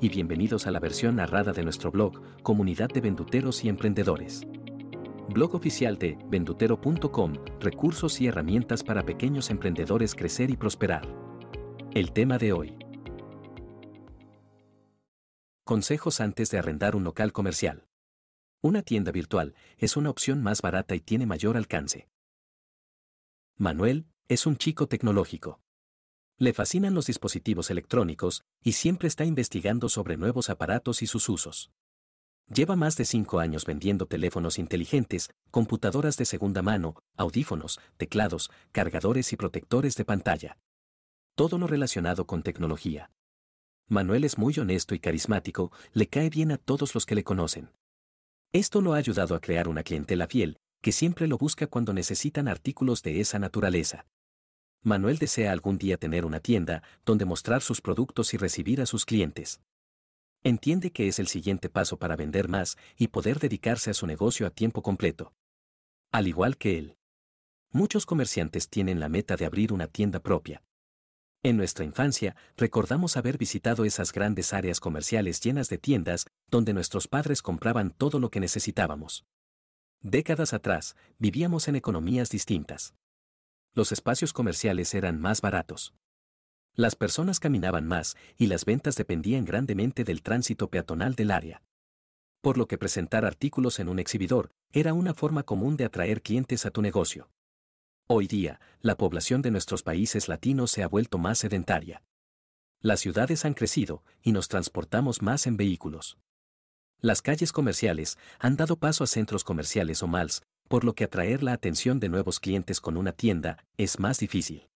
y bienvenidos a la versión narrada de nuestro blog, Comunidad de Venduteros y Emprendedores. Blog oficial de vendutero.com, recursos y herramientas para pequeños emprendedores crecer y prosperar. El tema de hoy. Consejos antes de arrendar un local comercial. Una tienda virtual es una opción más barata y tiene mayor alcance. Manuel es un chico tecnológico. Le fascinan los dispositivos electrónicos y siempre está investigando sobre nuevos aparatos y sus usos. Lleva más de cinco años vendiendo teléfonos inteligentes, computadoras de segunda mano, audífonos, teclados, cargadores y protectores de pantalla. Todo lo relacionado con tecnología. Manuel es muy honesto y carismático, le cae bien a todos los que le conocen. Esto lo ha ayudado a crear una clientela fiel, que siempre lo busca cuando necesitan artículos de esa naturaleza. Manuel desea algún día tener una tienda donde mostrar sus productos y recibir a sus clientes. Entiende que es el siguiente paso para vender más y poder dedicarse a su negocio a tiempo completo. Al igual que él. Muchos comerciantes tienen la meta de abrir una tienda propia. En nuestra infancia, recordamos haber visitado esas grandes áreas comerciales llenas de tiendas donde nuestros padres compraban todo lo que necesitábamos. Décadas atrás, vivíamos en economías distintas los espacios comerciales eran más baratos. Las personas caminaban más y las ventas dependían grandemente del tránsito peatonal del área. Por lo que presentar artículos en un exhibidor era una forma común de atraer clientes a tu negocio. Hoy día, la población de nuestros países latinos se ha vuelto más sedentaria. Las ciudades han crecido y nos transportamos más en vehículos. Las calles comerciales han dado paso a centros comerciales o malls, por lo que atraer la atención de nuevos clientes con una tienda es más difícil.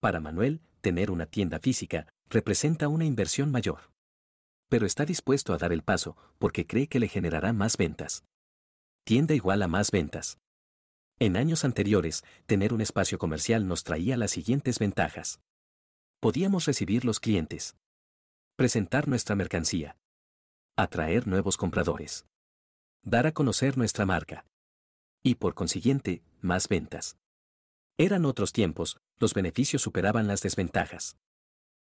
Para Manuel, tener una tienda física representa una inversión mayor. Pero está dispuesto a dar el paso porque cree que le generará más ventas. Tienda igual a más ventas. En años anteriores, tener un espacio comercial nos traía las siguientes ventajas. Podíamos recibir los clientes. Presentar nuestra mercancía. Atraer nuevos compradores. Dar a conocer nuestra marca y por consiguiente, más ventas. Eran otros tiempos, los beneficios superaban las desventajas.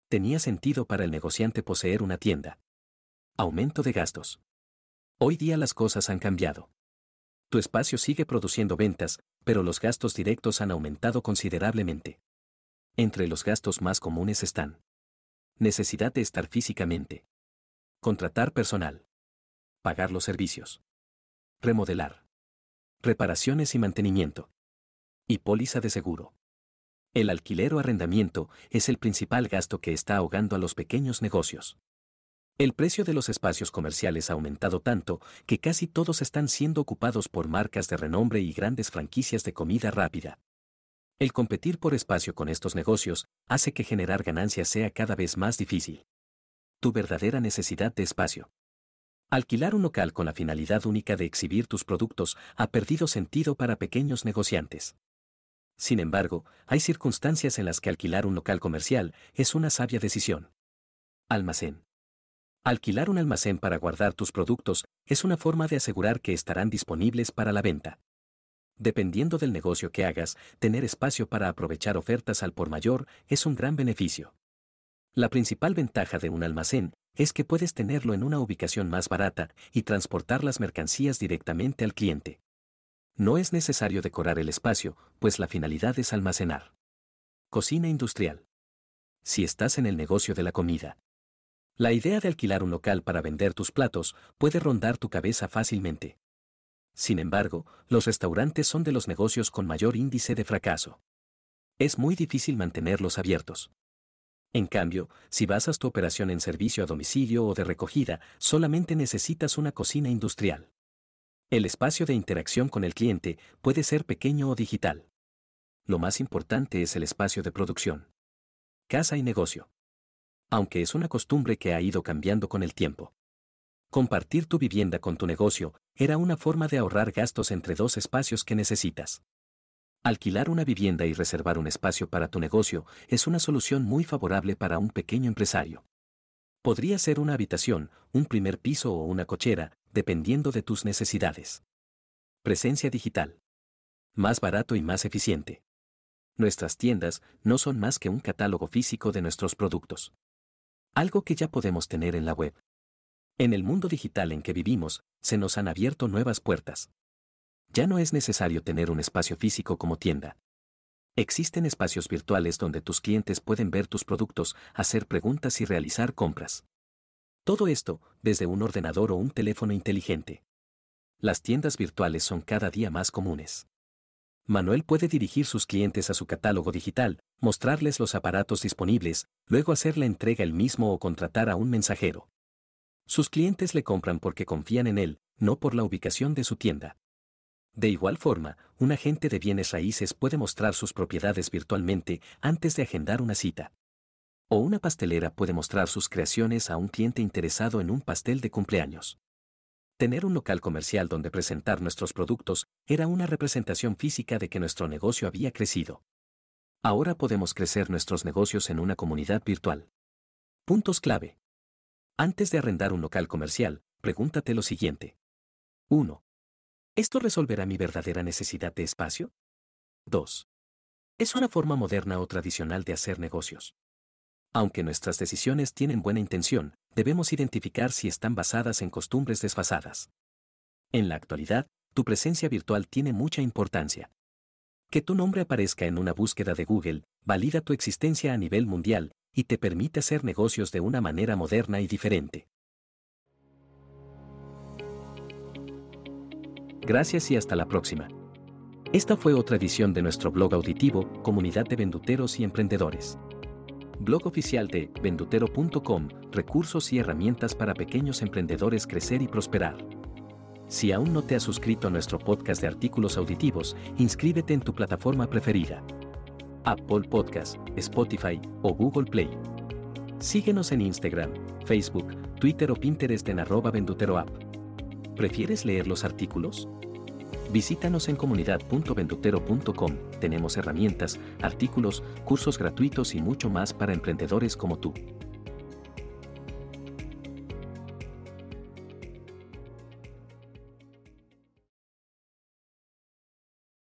Tenía sentido para el negociante poseer una tienda. Aumento de gastos. Hoy día las cosas han cambiado. Tu espacio sigue produciendo ventas, pero los gastos directos han aumentado considerablemente. Entre los gastos más comunes están necesidad de estar físicamente, contratar personal, pagar los servicios, remodelar, reparaciones y mantenimiento. Y póliza de seguro. El alquiler o arrendamiento es el principal gasto que está ahogando a los pequeños negocios. El precio de los espacios comerciales ha aumentado tanto que casi todos están siendo ocupados por marcas de renombre y grandes franquicias de comida rápida. El competir por espacio con estos negocios hace que generar ganancias sea cada vez más difícil. Tu verdadera necesidad de espacio. Alquilar un local con la finalidad única de exhibir tus productos ha perdido sentido para pequeños negociantes. Sin embargo, hay circunstancias en las que alquilar un local comercial es una sabia decisión. Almacén. Alquilar un almacén para guardar tus productos es una forma de asegurar que estarán disponibles para la venta. Dependiendo del negocio que hagas, tener espacio para aprovechar ofertas al por mayor es un gran beneficio. La principal ventaja de un almacén es que puedes tenerlo en una ubicación más barata y transportar las mercancías directamente al cliente. No es necesario decorar el espacio, pues la finalidad es almacenar. Cocina industrial. Si estás en el negocio de la comida. La idea de alquilar un local para vender tus platos puede rondar tu cabeza fácilmente. Sin embargo, los restaurantes son de los negocios con mayor índice de fracaso. Es muy difícil mantenerlos abiertos. En cambio, si basas tu operación en servicio a domicilio o de recogida, solamente necesitas una cocina industrial. El espacio de interacción con el cliente puede ser pequeño o digital. Lo más importante es el espacio de producción. Casa y negocio. Aunque es una costumbre que ha ido cambiando con el tiempo. Compartir tu vivienda con tu negocio era una forma de ahorrar gastos entre dos espacios que necesitas. Alquilar una vivienda y reservar un espacio para tu negocio es una solución muy favorable para un pequeño empresario. Podría ser una habitación, un primer piso o una cochera, dependiendo de tus necesidades. Presencia digital. Más barato y más eficiente. Nuestras tiendas no son más que un catálogo físico de nuestros productos. Algo que ya podemos tener en la web. En el mundo digital en que vivimos, se nos han abierto nuevas puertas. Ya no es necesario tener un espacio físico como tienda. Existen espacios virtuales donde tus clientes pueden ver tus productos, hacer preguntas y realizar compras. Todo esto, desde un ordenador o un teléfono inteligente. Las tiendas virtuales son cada día más comunes. Manuel puede dirigir sus clientes a su catálogo digital, mostrarles los aparatos disponibles, luego hacer la entrega él mismo o contratar a un mensajero. Sus clientes le compran porque confían en él, no por la ubicación de su tienda. De igual forma, un agente de bienes raíces puede mostrar sus propiedades virtualmente antes de agendar una cita. O una pastelera puede mostrar sus creaciones a un cliente interesado en un pastel de cumpleaños. Tener un local comercial donde presentar nuestros productos era una representación física de que nuestro negocio había crecido. Ahora podemos crecer nuestros negocios en una comunidad virtual. Puntos clave. Antes de arrendar un local comercial, pregúntate lo siguiente. 1. ¿Esto resolverá mi verdadera necesidad de espacio? 2. ¿Es una forma moderna o tradicional de hacer negocios? Aunque nuestras decisiones tienen buena intención, debemos identificar si están basadas en costumbres desfasadas. En la actualidad, tu presencia virtual tiene mucha importancia. Que tu nombre aparezca en una búsqueda de Google valida tu existencia a nivel mundial y te permite hacer negocios de una manera moderna y diferente. Gracias y hasta la próxima. Esta fue otra edición de nuestro blog auditivo, Comunidad de Venduteros y Emprendedores. Blog oficial de vendutero.com, recursos y herramientas para pequeños emprendedores crecer y prosperar. Si aún no te has suscrito a nuestro podcast de artículos auditivos, inscríbete en tu plataforma preferida. Apple Podcast, Spotify o Google Play. Síguenos en Instagram, Facebook, Twitter o Pinterest en arroba venduteroapp. ¿Prefieres leer los artículos? Visítanos en comunidad.ventutero.com. Tenemos herramientas, artículos, cursos gratuitos y mucho más para emprendedores como tú.